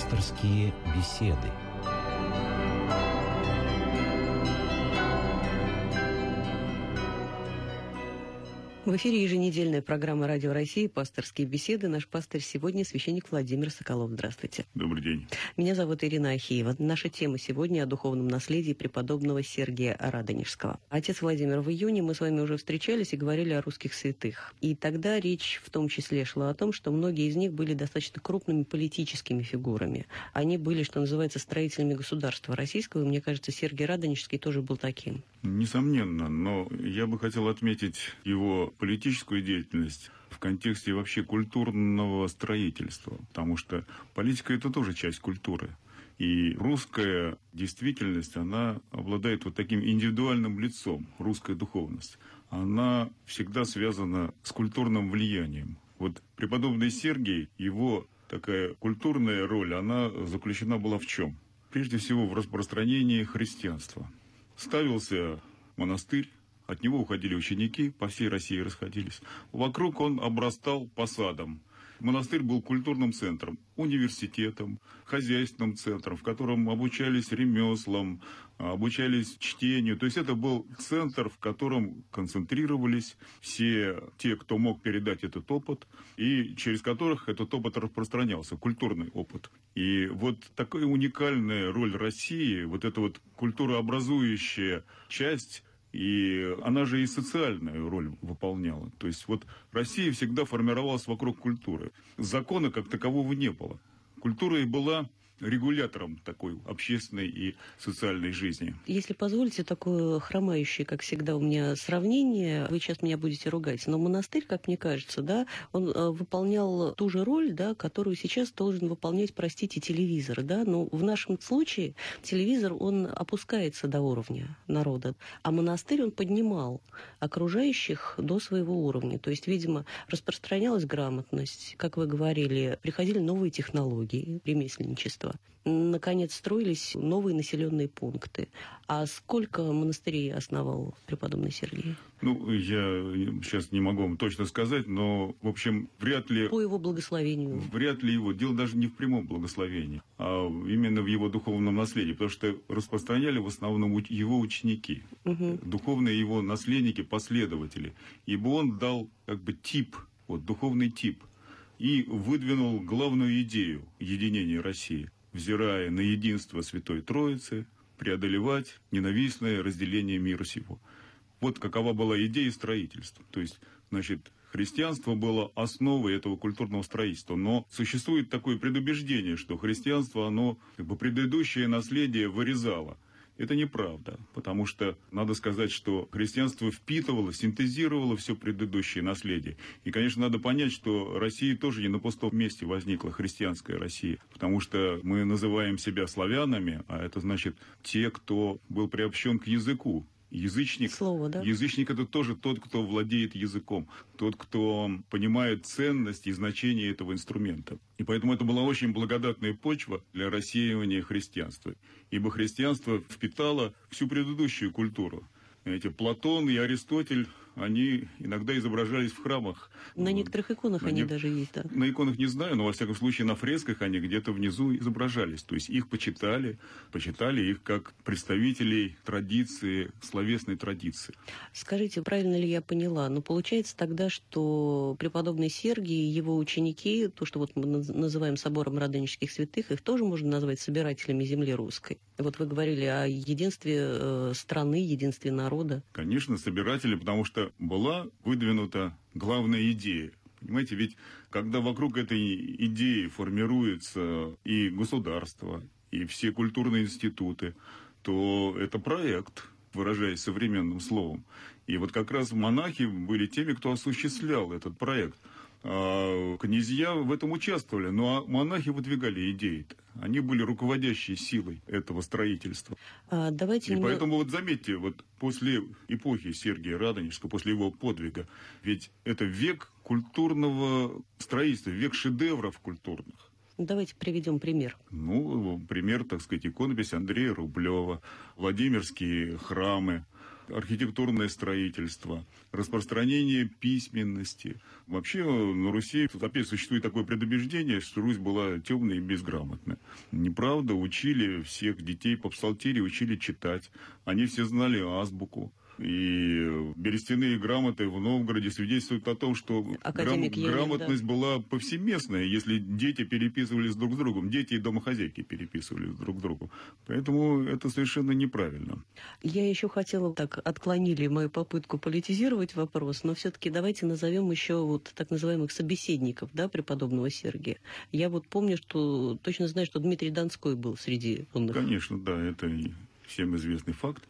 Пасторские беседы. В эфире еженедельная программа «Радио России» «Пасторские беседы». Наш пастор сегодня священник Владимир Соколов. Здравствуйте. Добрый день. Меня зовут Ирина Ахиева. Наша тема сегодня о духовном наследии преподобного Сергия Радонежского. Отец Владимир, в июне мы с вами уже встречались и говорили о русских святых. И тогда речь в том числе шла о том, что многие из них были достаточно крупными политическими фигурами. Они были, что называется, строителями государства российского. И мне кажется, Сергий Радонежский тоже был таким. Несомненно, но я бы хотел отметить его политическую деятельность в контексте вообще культурного строительства, потому что политика это тоже часть культуры. И русская действительность, она обладает вот таким индивидуальным лицом, русская духовность. Она всегда связана с культурным влиянием. Вот преподобный Сергий, его такая культурная роль, она заключена была в чем? Прежде всего в распространении христианства ставился монастырь, от него уходили ученики, по всей России расходились. Вокруг он обрастал посадом. Монастырь был культурным центром, университетом, хозяйственным центром, в котором обучались ремеслам, обучались чтению. То есть это был центр, в котором концентрировались все те, кто мог передать этот опыт, и через которых этот опыт распространялся, культурный опыт. И вот такая уникальная роль России, вот эта вот культурообразующая часть и она же и социальную роль выполняла. То есть вот Россия всегда формировалась вокруг культуры. Закона как такового не было. Культура и была регулятором такой общественной и социальной жизни. Если позволите, такое хромающее, как всегда, у меня сравнение, вы сейчас меня будете ругать, но монастырь, как мне кажется, да, он э, выполнял ту же роль, да, которую сейчас должен выполнять, простите, телевизор, да, но в нашем случае телевизор, он опускается до уровня народа, а монастырь он поднимал окружающих до своего уровня, то есть, видимо, распространялась грамотность, как вы говорили, приходили новые технологии, ремесленничество, наконец строились новые населенные пункты. А сколько монастырей основал преподобный Сергей? Ну, я сейчас не могу вам точно сказать, но, в общем, вряд ли... По его благословению. Вряд ли его. Дело даже не в прямом благословении, а именно в его духовном наследии, потому что распространяли в основном его ученики, угу. духовные его наследники, последователи. Ибо он дал как бы тип, вот духовный тип, и выдвинул главную идею единения России – взирая на единство Святой Троицы, преодолевать ненавистное разделение мира сего. Вот какова была идея строительства. То есть, значит, христианство было основой этого культурного строительства. Но существует такое предубеждение, что христианство, оно как бы предыдущее наследие вырезало – это неправда, потому что надо сказать, что христианство впитывало, синтезировало все предыдущее наследие. И, конечно, надо понять, что Россия тоже не на пустом месте возникла, христианская Россия, потому что мы называем себя славянами, а это значит те, кто был приобщен к языку, Язычник, Слово, да? язычник это тоже тот, кто владеет языком, тот, кто понимает ценность и значение этого инструмента. И поэтому это была очень благодатная почва для рассеивания христианства. Ибо христианство впитало всю предыдущую культуру. Эти Платон и Аристотель они иногда изображались в храмах. На некоторых иконах на они не... даже есть, да? На иконах не знаю, но во всяком случае на фресках они где-то внизу изображались. То есть их почитали, почитали их как представителей традиции, словесной традиции. Скажите, правильно ли я поняла? Ну, получается тогда, что преподобный Сергий и его ученики, то, что вот мы называем собором радонежских святых, их тоже можно назвать собирателями земли русской. Вот вы говорили о единстве э, страны, единстве народа. Конечно, собиратели, потому что была выдвинута главная идея. Понимаете, ведь когда вокруг этой идеи формируется и государство, и все культурные институты, то это проект, выражаясь современным словом. И вот как раз монахи были теми, кто осуществлял этот проект – князья в этом участвовали, но а монахи выдвигали идеи. -то. Они были руководящей силой этого строительства. А, давайте И немного... поэтому вот заметьте, вот после эпохи Сергия Радонежского, после его подвига, ведь это век культурного строительства, век шедевров культурных. Давайте приведем пример. Ну, пример, так сказать, иконопись Андрея Рублева, Владимирские храмы, архитектурное строительство, распространение письменности. Вообще на Руси опять существует такое предубеждение, что Русь была темная и безграмотная. Неправда, учили всех детей по псалтире, учили читать. Они все знали азбуку. И берестяные грамоты в Новгороде свидетельствуют о том, что грам- Елен, грамотность да. была повсеместная, если дети переписывались друг с другом. Дети и домохозяйки переписывались друг с другом. Поэтому это совершенно неправильно. Я еще хотела, так отклонили мою попытку политизировать вопрос, но все-таки давайте назовем еще вот так называемых собеседников, да, преподобного Сергия. Я вот помню, что точно знаю, что Дмитрий Донской был среди умных. Конечно, да, это всем известный факт.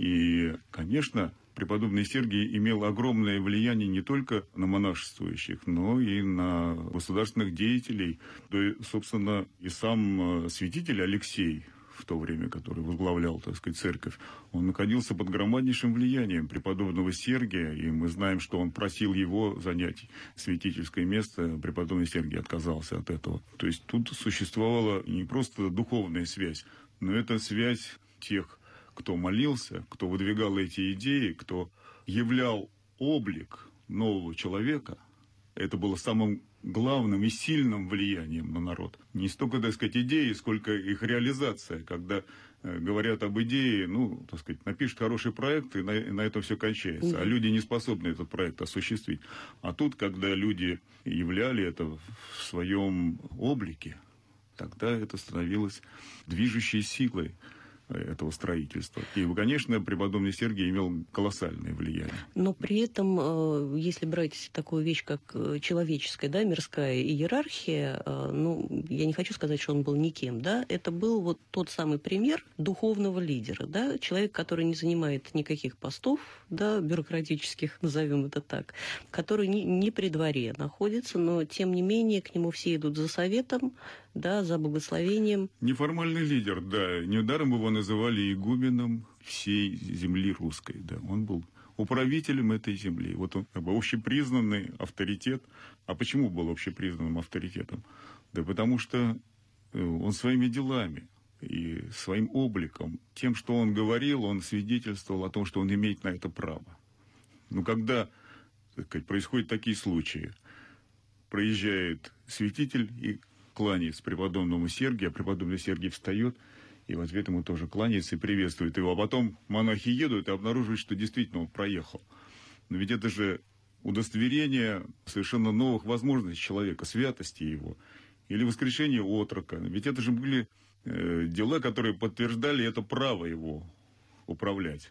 И, конечно, преподобный Сергий имел огромное влияние не только на монашествующих, но и на государственных деятелей. Да, и, собственно, и сам э, святитель Алексей в то время, который возглавлял, так сказать, церковь, он находился под громаднейшим влиянием преподобного Сергия, и мы знаем, что он просил его занять святительское место, преподобный Сергий отказался от этого. То есть тут существовала не просто духовная связь, но это связь тех кто молился, кто выдвигал эти идеи, кто являл облик нового человека, это было самым главным и сильным влиянием на народ. Не столько, так сказать, идеи, сколько их реализация, когда э, говорят об идее, ну, так сказать, напишут хороший проект, и на, и на этом все кончается. А люди не способны этот проект осуществить. А тут, когда люди являли это в своем облике, тогда это становилось движущей силой этого строительства. И, конечно, преподобный Сергий имел колоссальное влияние. Но при этом, э, если брать такую вещь, как э, человеческая, да, мирская иерархия, э, ну, я не хочу сказать, что он был никем, да, это был вот тот самый пример духовного лидера, да, человек, который не занимает никаких постов, да, бюрократических, назовем это так, который не, не при дворе находится, но, тем не менее, к нему все идут за советом, да, за благословением. Неформальный лидер, да. Недаром его называли игуменом всей земли русской, да. Он был управителем этой земли. Вот он как бы общепризнанный авторитет. А почему был общепризнанным авторитетом? Да потому что э, он своими делами и своим обликом, тем, что он говорил, он свидетельствовал о том, что он имеет на это право. Но когда так сказать, происходят такие случаи, проезжает святитель и кланяется преподобному Сергию, а преподобный Сергий встает и в ответ ему тоже кланяется и приветствует его. А потом монахи едут и обнаруживают, что действительно он проехал. Но ведь это же удостоверение совершенно новых возможностей человека, святости его, или воскрешение отрока. Ведь это же были э, дела, которые подтверждали это право его управлять.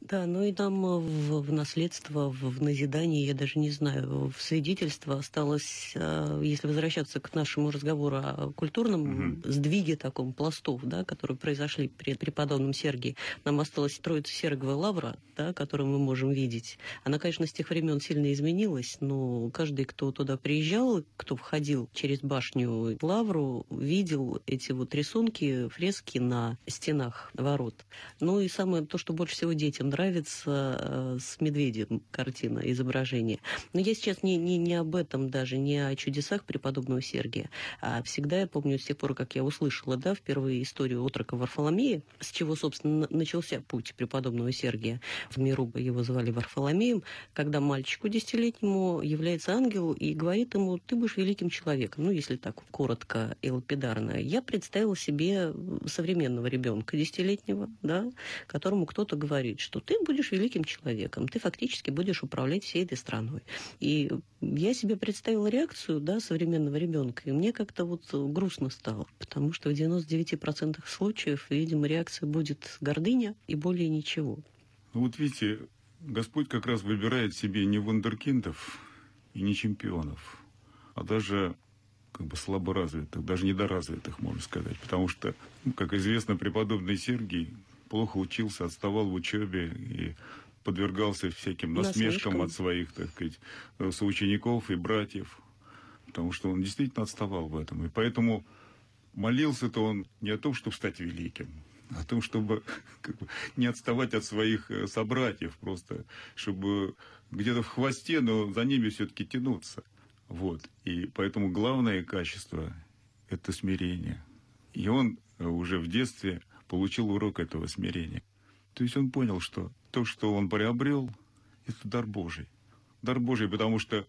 Да, ну и нам э, в, в наследство, в, в назидание, я даже не знаю, в свидетельство осталось, э, если возвращаться к нашему разговору о культурном угу. сдвиге таком пластов, да, которые произошли при преподобном Сергии, нам осталась Троица Серговая лавра, да, которую мы можем видеть. Она, конечно, с тех времен сильно изменилась, но каждый, кто туда приезжал, кто входил через башню лавру, видел эти вот рисунки, фрески на стенах ворот. Ну и самое то, что больше всего детям нравится э, с медведем картина, изображение. Но я сейчас не, не, не об этом даже, не о чудесах преподобного Сергия. А всегда я помню с тех пор, как я услышала, да, впервые историю отрока Варфоломея, с чего, собственно, начался путь преподобного Сергия. В миру его звали Варфоломеем, когда мальчику десятилетнему является ангел и говорит ему, ты будешь великим человеком. Ну, если так коротко и лапидарно. Я представила себе современного ребенка десятилетнего, да, которому кто-то говорит, что ты будешь великим человеком, ты фактически будешь управлять всей этой страной. И я себе представила реакцию да, современного ребенка, и мне как-то вот грустно стало, потому что в 99% случаев, видимо, реакция будет гордыня и более ничего. Ну вот видите, Господь как раз выбирает себе не вундеркиндов и не чемпионов, а даже как бы слаборазвитых, даже недоразвитых, можно сказать. Потому что, ну, как известно, преподобный Сергий плохо учился, отставал в учебе и подвергался всяким насмешкам Насмешкам. от своих, так сказать, э, соучеников и братьев, потому что он действительно отставал в этом. И поэтому молился-то он не о том, чтобы стать великим, а о том, чтобы как бы, не отставать от своих э, собратьев, просто чтобы где-то в хвосте, но за ними все-таки тянуться. Вот. И поэтому главное качество – это смирение. И он э, уже в детстве получил урок этого смирения. То есть он понял, что то, что он приобрел, это дар Божий. Дар Божий, потому что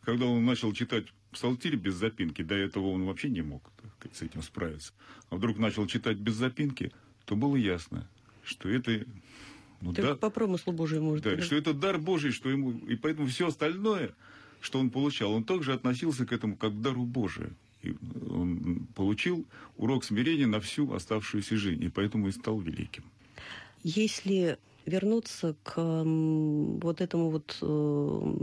когда он начал читать псалтирь без запинки, до этого он вообще не мог так, с этим справиться. А вдруг начал читать без запинки, то было ясно, что это... Ну, да, по промыслу Божьему. Может да, быть. что это дар Божий, что ему... И поэтому все остальное, что он получал, он также относился к этому как к дару Божию. И он получил урок смирения на всю оставшуюся жизнь, и поэтому и стал великим. Если вернуться к вот этому вот э,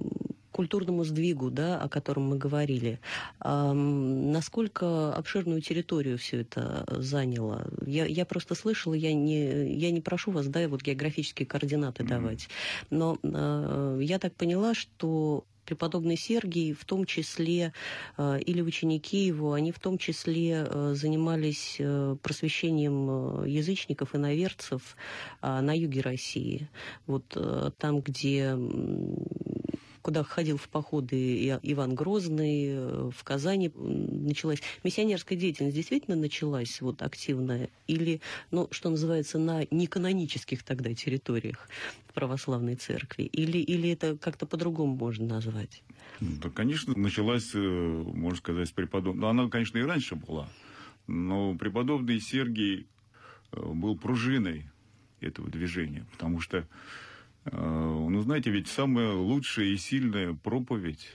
культурному сдвигу, да, о котором мы говорили. А, насколько обширную территорию все это заняло? Я, я просто слышала, я не, я не прошу вас, да, вот географические координаты mm-hmm. давать, но а, я так поняла, что преподобный Сергий, в том числе, э, или ученики его, они в том числе э, занимались э, просвещением язычников и наверцев на юге России. Вот там, где куда ходил в походы Иван Грозный, в Казани началась. Миссионерская деятельность действительно началась вот активная? Или, ну, что называется, на неканонических тогда территориях православной церкви? Или, или это как-то по-другому можно назвать? Да, конечно, началась, э, можно сказать, с преподобного. Она, конечно, и раньше была. Но преподобный Сергий э, был пружиной этого движения, потому что Э, ну, знаете, ведь самая лучшая и сильная проповедь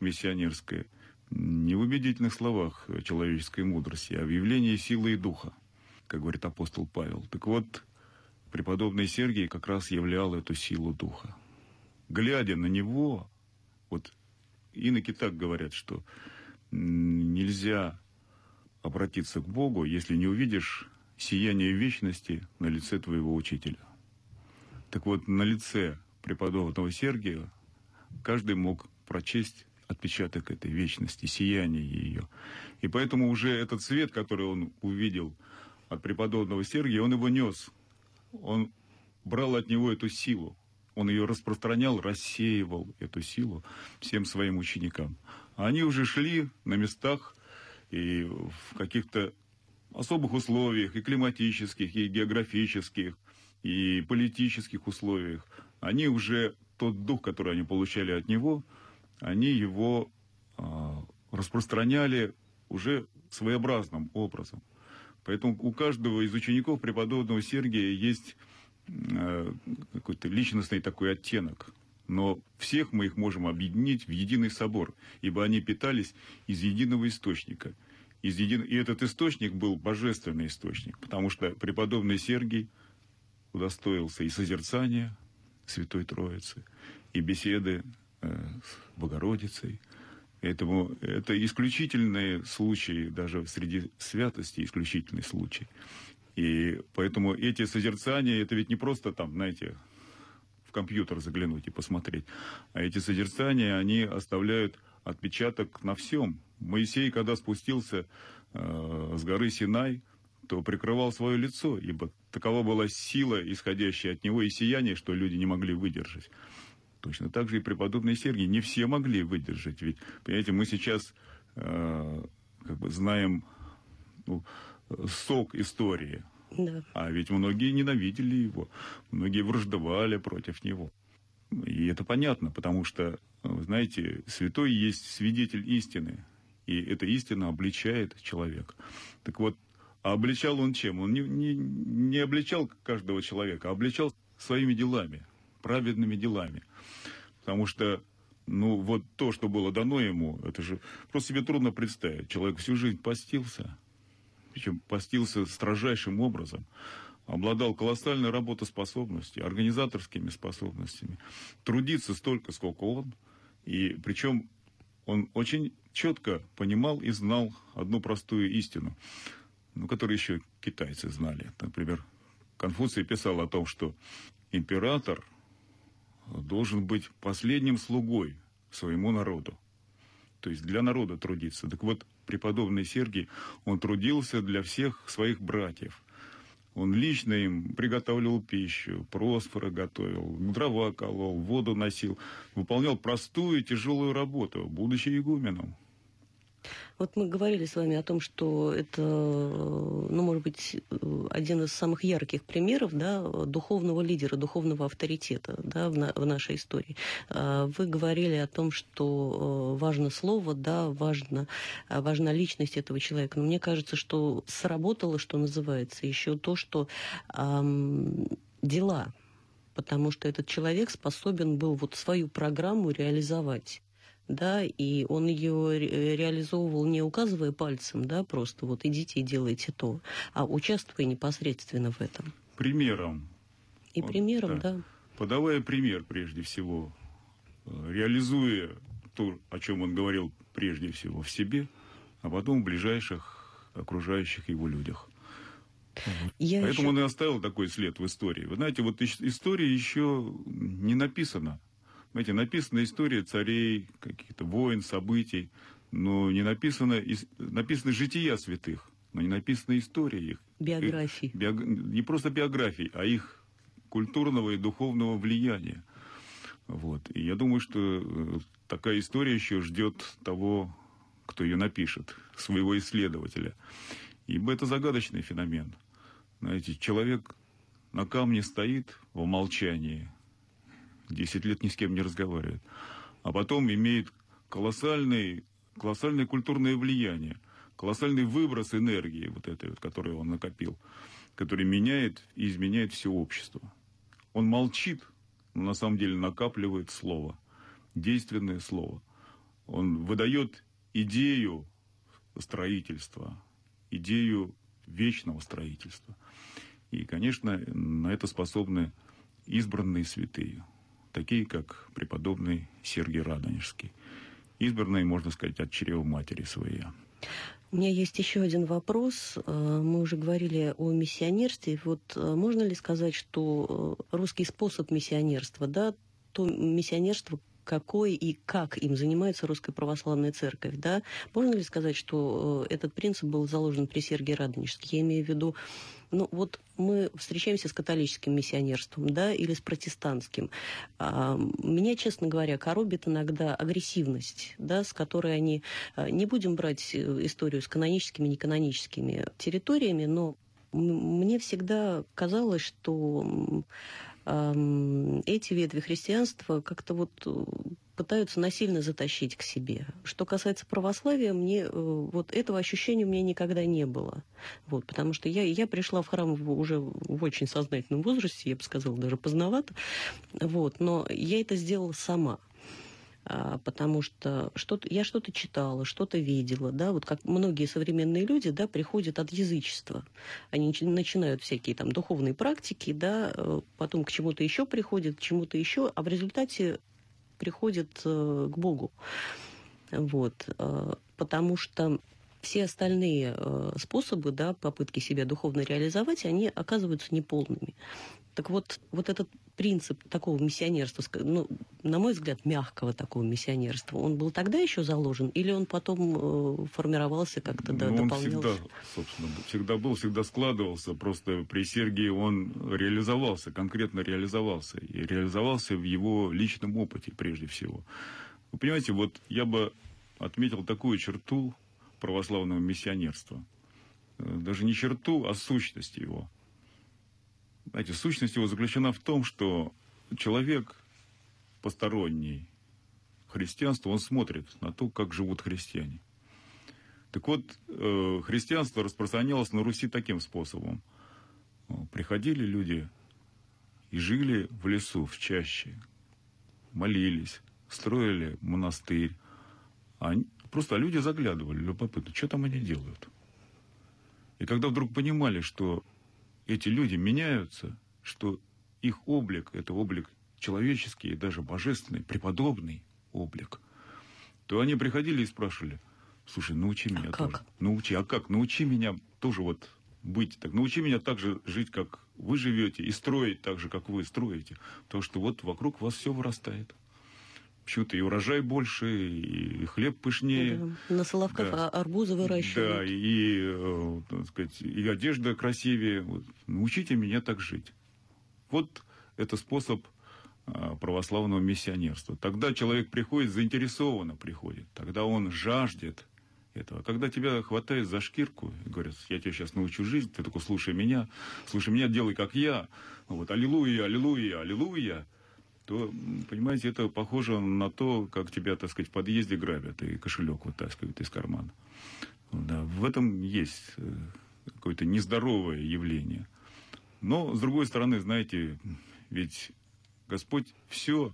миссионерская не в убедительных словах человеческой мудрости, а в явлении силы и духа, как говорит апостол Павел. Так вот, преподобный Сергий как раз являл эту силу духа. Глядя на него, вот иноки так говорят, что нельзя обратиться к Богу, если не увидишь сияние вечности на лице твоего учителя. Так вот, на лице преподобного Сергия каждый мог прочесть отпечаток этой вечности, сияние ее. И поэтому уже этот свет, который он увидел от преподобного Сергия, он его нес. Он брал от него эту силу. Он ее распространял, рассеивал эту силу всем своим ученикам. А они уже шли на местах и в каких-то особых условиях, и климатических, и географических, и политических условиях, они уже, тот дух, который они получали от него, они его э, распространяли уже своеобразным образом. Поэтому у каждого из учеников преподобного Сергия есть э, какой-то личностный такой оттенок. Но всех мы их можем объединить в единый собор, ибо они питались из единого источника. Из един... И этот источник был божественный источник, потому что преподобный Сергий – удостоился и созерцания Святой Троицы, и беседы э, с Богородицей. Поэтому это исключительные случаи, даже среди святости исключительный случай. И поэтому эти созерцания, это ведь не просто там, знаете, в компьютер заглянуть и посмотреть, а эти созерцания, они оставляют отпечаток на всем. Моисей, когда спустился э, с горы Синай, то прикрывал свое лицо, ибо такова была сила, исходящая от него, и сияние, что люди не могли выдержать. Точно так же и преподобный Сергий не все могли выдержать. Ведь, понимаете, мы сейчас э, как бы знаем ну, сок истории. Да. А ведь многие ненавидели его, многие враждовали против него. И это понятно, потому что, знаете, святой есть свидетель истины. И эта истина обличает человека. Так вот, а обличал он чем? Он не, не, не обличал каждого человека, а обличал своими делами, праведными делами. Потому что, ну, вот то, что было дано ему, это же просто себе трудно представить. Человек всю жизнь постился, причем постился строжайшим образом, обладал колоссальной работоспособностью, организаторскими способностями, трудиться столько, сколько он, и причем он очень четко понимал и знал одну простую истину – ну, которые еще китайцы знали. Например, Конфуций писал о том, что император должен быть последним слугой своему народу. То есть для народа трудиться. Так вот, преподобный Сергий, он трудился для всех своих братьев. Он лично им приготовлял пищу, просфоры готовил, дрова колол, воду носил, выполнял простую тяжелую работу, будучи игуменом. Вот мы говорили с вами о том, что это, ну, может быть, один из самых ярких примеров да, духовного лидера, духовного авторитета да, в, на, в нашей истории. А, вы говорили о том, что э, важно слово, да, важно, важна личность этого человека. Но мне кажется, что сработало, что называется, еще то, что эм, дела потому что этот человек способен был вот свою программу реализовать да, и он ее реализовывал не указывая пальцем, да, просто вот идите и делайте то, а участвуя непосредственно в этом. Примером. И вот, примером, да. да. Подавая пример прежде всего, э, реализуя то, о чем он говорил прежде всего в себе, а потом в ближайших окружающих его людях. Я Поэтому еще... он и оставил такой след в истории. Вы знаете, вот история еще не написана. Знаете, написана история царей, каких-то войн, событий, но не написано, написаны жития святых, но не написана история их. Биографии. Биог... Не просто биографий, а их культурного и духовного влияния. Вот. И я думаю, что э, такая история еще ждет того, кто ее напишет, своего исследователя. Ибо это загадочный феномен. Знаете, человек на камне стоит в молчании, 10 лет ни с кем не разговаривает. А потом имеет колоссальный, колоссальное культурное влияние, колоссальный выброс энергии, вот этой, вот, которую он накопил, который меняет и изменяет все общество. Он молчит, но на самом деле накапливает слово, действенное слово. Он выдает идею строительства, идею вечного строительства. И, конечно, на это способны избранные святые такие как преподобный Сергий Радонежский, избранный, можно сказать, от чрева матери своей. У меня есть еще один вопрос. Э, мы уже говорили о миссионерстве. Вот э, можно ли сказать, что э, русский способ миссионерства, да, то миссионерство, какой и как им занимается Русская Православная Церковь. Да? Можно ли сказать, что этот принцип был заложен при Сергии Радонежске? Я имею в виду ну, вот мы встречаемся с католическим миссионерством, да, или с протестантским. А, меня, честно говоря, коробит иногда агрессивность, да, с которой они... А, не будем брать э, историю с каноническими неканоническими территориями, но мне всегда казалось, что эти ветви христианства как-то вот э, пытаются насильно затащить к себе. Что касается православия, мне э, вот этого ощущения у меня никогда не было. Вот, потому что я, я пришла в храм уже в очень сознательном возрасте, я бы сказала, даже поздновато. Вот, но я это сделала сама потому что что-то, я что-то читала, что-то видела, да, вот как многие современные люди, да, приходят от язычества. Они начинают всякие там духовные практики, да, э, потом к чему-то еще приходят, к чему-то еще, а в результате приходит э, к Богу. Вот. Э, потому что все остальные способы, да, попытки себя духовно реализовать, они оказываются неполными. Так вот, вот этот принцип такого миссионерства, ну, на мой взгляд, мягкого такого миссионерства, он был тогда еще заложен, или он потом э, формировался как-то, да, ну, дополнялся? Он всегда, собственно, всегда был, всегда складывался, просто при Сергии он реализовался, конкретно реализовался, и реализовался в его личном опыте прежде всего. Вы понимаете, вот я бы отметил такую черту православного миссионерства. Э, даже не черту, а сущность его – знаете, сущность его заключена в том, что человек посторонний христианству, он смотрит на то, как живут христиане. Так вот, э, христианство распространялось на Руси таким способом. Приходили люди и жили в лесу, в чаще, молились, строили монастырь. А просто люди заглядывали, любопытно, что там они делают. И когда вдруг понимали, что эти люди меняются, что их облик – это облик человеческий даже божественный, преподобный облик, то они приходили и спрашивали, слушай, научи меня а тоже. Как? Научи, а как? Научи меня тоже вот быть так. Научи меня так же жить, как вы живете, и строить так же, как вы строите. Потому что вот вокруг вас все вырастает почему-то и урожай больше, и хлеб пышнее. Да. На Соловках да. арбузы выращивают. Да, и, э, так сказать, и одежда красивее. Вот. Научите меня так жить. Вот это способ э, православного миссионерства. Тогда человек приходит, заинтересованно приходит. Тогда он жаждет этого. Когда тебя хватает за шкирку и говорят, я тебя сейчас научу жизнь, ты только слушай меня, слушай меня, делай как я, вот, аллилуйя, аллилуйя, аллилуйя, то, понимаете, это похоже на то, как тебя, так сказать, в подъезде грабят и кошелек вытаскивают из кармана. Да, в этом есть э, какое-то нездоровое явление. Но, с другой стороны, знаете, ведь Господь все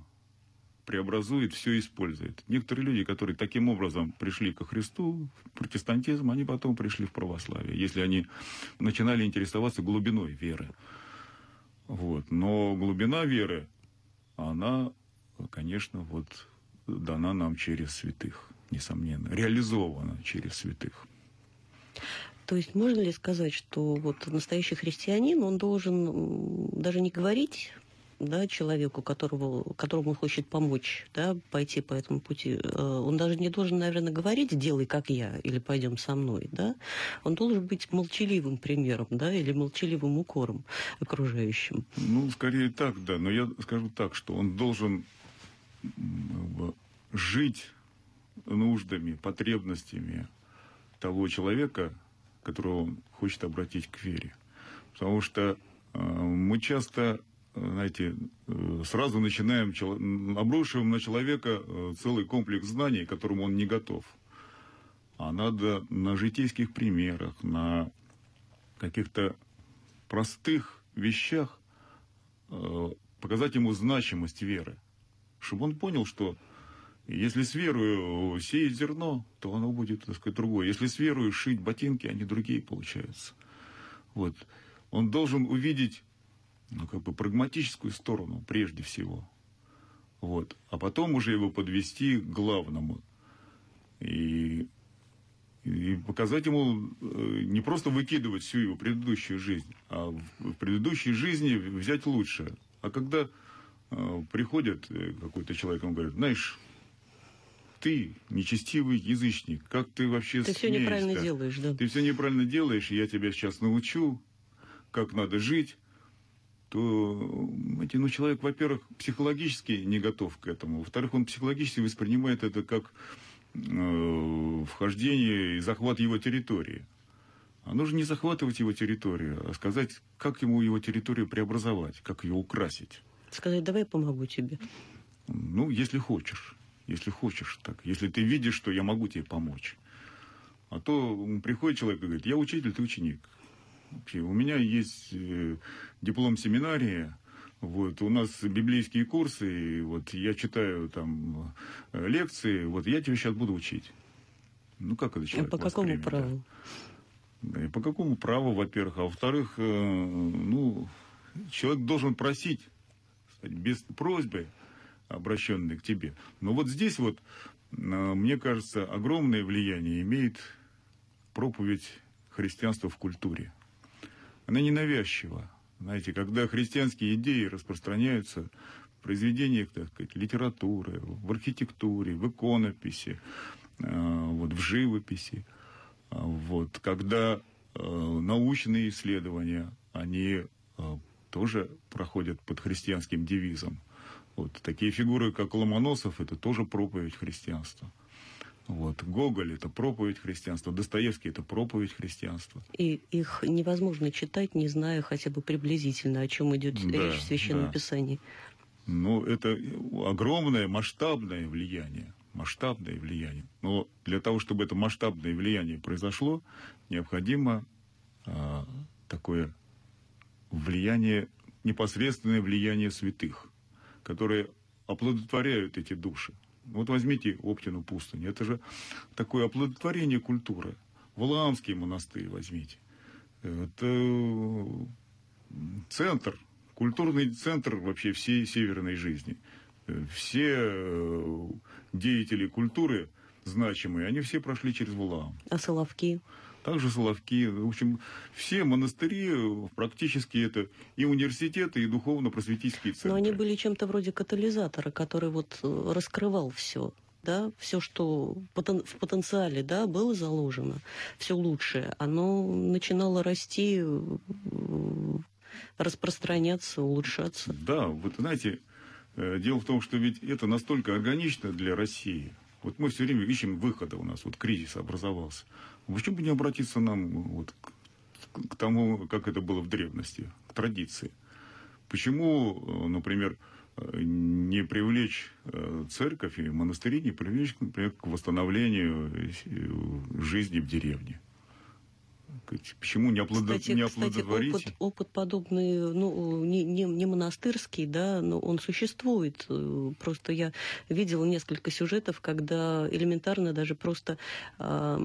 преобразует, все использует. Некоторые люди, которые таким образом пришли ко Христу, в протестантизм, они потом пришли в православие, если они начинали интересоваться глубиной веры. Вот. Но глубина веры, она, конечно, вот дана нам через святых, несомненно, реализована через святых. То есть можно ли сказать, что вот настоящий христианин, он должен даже не говорить да, человеку, которого, которому он хочет помочь, да, пойти по этому пути, э, он даже не должен, наверное, говорить «делай, как я» или «пойдем со мной», да, он должен быть молчаливым примером, да, или молчаливым укором окружающим. Ну, скорее так, да, но я скажу так, что он должен жить нуждами, потребностями того человека, которого он хочет обратить к вере. Потому что э, мы часто знаете, э, сразу начинаем, обрушиваем на человека э, целый комплекс знаний, к которому он не готов. А надо на житейских примерах, на каких-то простых вещах э, показать ему значимость веры. Чтобы он понял, что если с верою сеять зерно, то оно будет, так сказать, другое. Если с верою шить ботинки, они другие получаются. Вот. Он должен увидеть ну, как бы прагматическую сторону прежде всего. Вот. А потом уже его подвести к главному. И, и показать ему э, не просто выкидывать всю его предыдущую жизнь, а в, в предыдущей жизни взять лучшее. А когда э, приходит э, какой-то человек, он говорит, знаешь, ты нечестивый язычник, как ты вообще Ты все неправильно делаешь, да. Ты все неправильно делаешь, и я тебя сейчас научу, как надо жить то эти, ну, человек, во-первых, психологически не готов к этому. Во-вторых, он психологически воспринимает это как э, вхождение и захват его территории. А нужно не захватывать его территорию, а сказать, как ему его территорию преобразовать, как ее украсить. Сказать, давай я помогу тебе. Ну, если хочешь. Если хочешь так. Если ты видишь, что я могу тебе помочь. А то приходит человек и говорит, я учитель, ты ученик. Вообще, у меня есть э, диплом семинарии, вот, у нас библейские курсы, и вот я читаю там э, лекции, вот я тебя сейчас буду учить. Ну, как это человек А по какому праву? Да, и по какому праву, во-первых, а во-вторых, э, ну, человек должен просить, без просьбы, обращенной к тебе. Но вот здесь вот, мне кажется, огромное влияние имеет проповедь христианства в культуре она ненавязчива. Знаете, когда христианские идеи распространяются в произведениях, так сказать, литературы, в архитектуре, в иконописи, э, вот, в живописи, э, вот, когда э, научные исследования, они тоже проходят под христианским девизом. Вот такие фигуры, как Ломоносов, это тоже проповедь христианства. Вот. Гоголь – это проповедь христианства, Достоевский – это проповедь христианства. И их невозможно читать, не зная хотя бы приблизительно, о чем идет да, речь в Священном да. Писании. Ну, это огромное, масштабное влияние. Масштабное влияние. Но для того, чтобы это масштабное влияние произошло, необходимо а, такое влияние, непосредственное влияние святых, которые оплодотворяют эти души. Вот возьмите Оптину пустыню. Это же такое оплодотворение культуры. Валаамский монастырь возьмите. Это центр, культурный центр вообще всей северной жизни. Все э, деятели культуры значимые, они все прошли через Валаам. А Соловки? Также Соловки. В общем, все монастыри практически это и университеты, и духовно-просветительские центры. Но они были чем-то вроде катализатора, который вот э, раскрывал все да, все, что в потенциале, да, было заложено, все лучшее, оно начинало расти, распространяться, улучшаться. Да, вот знаете, э, дело в том, что ведь это настолько органично для России – Вот мы все время ищем выхода у нас, вот кризис образовался. Почему бы не обратиться нам вот к, тому, как это было в древности, к традиции? Почему, например, не привлечь э, церковь и монастыри, не привлечь, например, к восстановлению э, жизни в деревне? Почему не, оплодо... кстати, не? Кстати, опыт, опыт подобный, ну, не, не, не монастырский, да, но он существует. Просто я видела несколько сюжетов, когда элементарно даже просто э,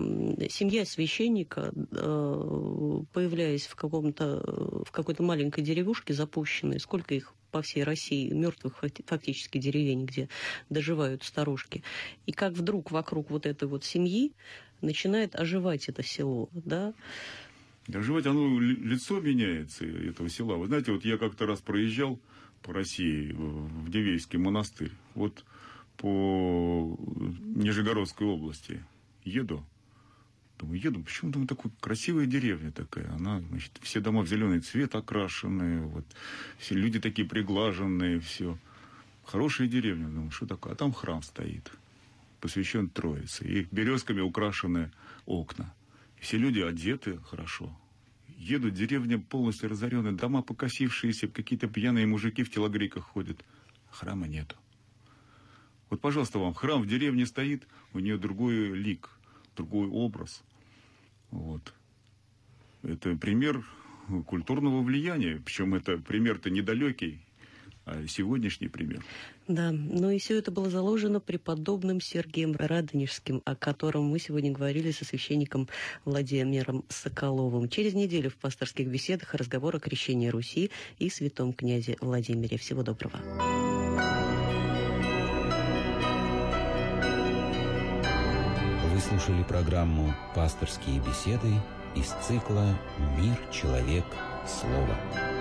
семья священника, э, появляясь в, каком-то, в какой-то маленькой деревушке запущенной, сколько их по всей России мертвых фактически деревень, где доживают старушки. И как вдруг вокруг вот этой вот семьи начинает оживать это село, да? Оживать, оно лицо меняется этого села. Вы знаете, вот я как-то раз проезжал по России в Дивейский монастырь, вот по Нижегородской области еду, Думаю, еду, почему думаю, такая красивая деревня такая. Она, значит, все дома в зеленый цвет окрашенные, вот, все люди такие приглаженные, все. Хорошая деревня, думаю, что такое? А там храм стоит посвящен Троице. И березками украшены окна. Все люди одеты хорошо. Едут, деревня полностью разоренная, дома покосившиеся, какие-то пьяные мужики в телогрейках ходят. Храма нету. Вот, пожалуйста, вам храм в деревне стоит, у нее другой лик, другой образ. Вот. Это пример культурного влияния. Причем это пример-то недалекий, сегодняшний пример. Да, но и все это было заложено преподобным Сергеем Радонежским, о котором мы сегодня говорили со священником Владимиром Соколовым. Через неделю в пасторских беседах разговор о крещении Руси и святом князе Владимире. Всего доброго. Вы слушали программу «Пасторские беседы» из цикла «Мир, человек, слово».